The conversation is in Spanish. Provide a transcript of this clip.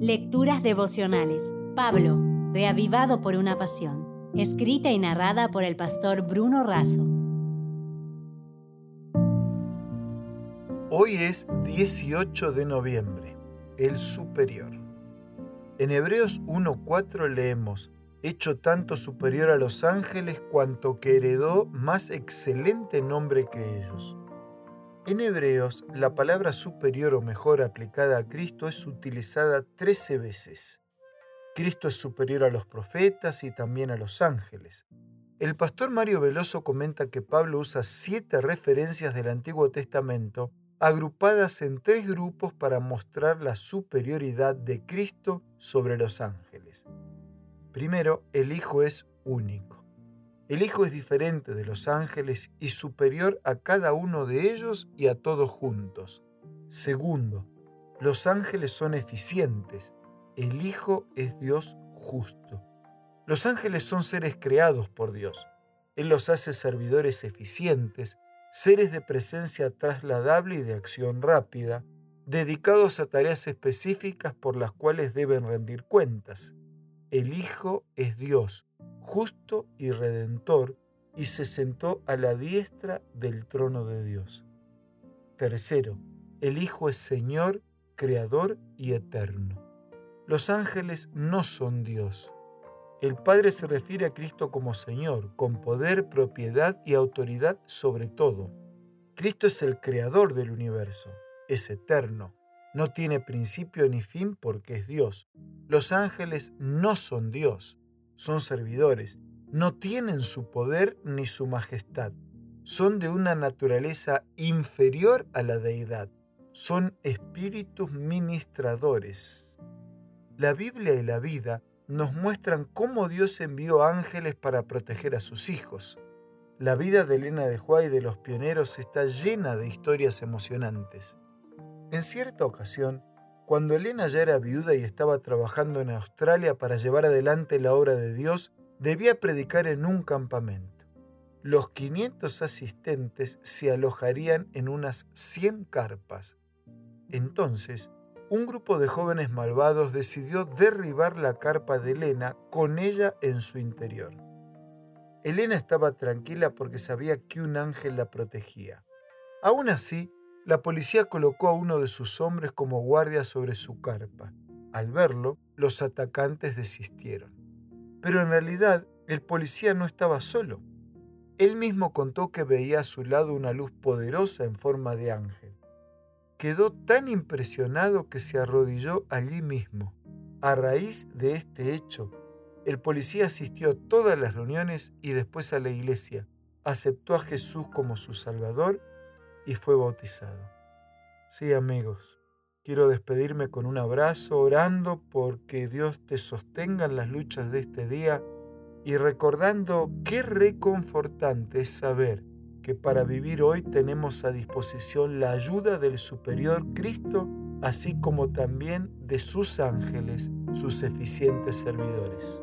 Lecturas devocionales. Pablo, reavivado por una pasión. Escrita y narrada por el pastor Bruno Razo. Hoy es 18 de noviembre, el superior. En Hebreos 1.4 leemos, hecho tanto superior a los ángeles cuanto que heredó más excelente nombre que ellos. En Hebreos, la palabra superior o mejor aplicada a Cristo es utilizada 13 veces. Cristo es superior a los profetas y también a los ángeles. El pastor Mario Veloso comenta que Pablo usa siete referencias del Antiguo Testamento agrupadas en tres grupos para mostrar la superioridad de Cristo sobre los ángeles. Primero, el Hijo es único. El Hijo es diferente de los ángeles y superior a cada uno de ellos y a todos juntos. Segundo, los ángeles son eficientes. El Hijo es Dios justo. Los ángeles son seres creados por Dios. Él los hace servidores eficientes, seres de presencia trasladable y de acción rápida, dedicados a tareas específicas por las cuales deben rendir cuentas. El Hijo es Dios, justo y redentor, y se sentó a la diestra del trono de Dios. Tercero, el Hijo es Señor, Creador y Eterno. Los ángeles no son Dios. El Padre se refiere a Cristo como Señor, con poder, propiedad y autoridad sobre todo. Cristo es el Creador del universo, es eterno, no tiene principio ni fin porque es Dios. Los ángeles no son Dios son servidores, no tienen su poder ni su majestad, son de una naturaleza inferior a la deidad, son espíritus ministradores. La Biblia y la vida nos muestran cómo Dios envió ángeles para proteger a sus hijos. La vida de Elena de Juárez y de los pioneros está llena de historias emocionantes. En cierta ocasión, cuando Elena ya era viuda y estaba trabajando en Australia para llevar adelante la obra de Dios, debía predicar en un campamento. Los 500 asistentes se alojarían en unas 100 carpas. Entonces, un grupo de jóvenes malvados decidió derribar la carpa de Elena con ella en su interior. Elena estaba tranquila porque sabía que un ángel la protegía. Aún así, la policía colocó a uno de sus hombres como guardia sobre su carpa. Al verlo, los atacantes desistieron. Pero en realidad, el policía no estaba solo. Él mismo contó que veía a su lado una luz poderosa en forma de ángel. Quedó tan impresionado que se arrodilló allí mismo. A raíz de este hecho, el policía asistió a todas las reuniones y después a la iglesia, aceptó a Jesús como su Salvador y fue bautizado. Sí, amigos, quiero despedirme con un abrazo orando porque Dios te sostenga en las luchas de este día y recordando qué reconfortante es saber que para vivir hoy tenemos a disposición la ayuda del superior Cristo, así como también de sus ángeles, sus eficientes servidores.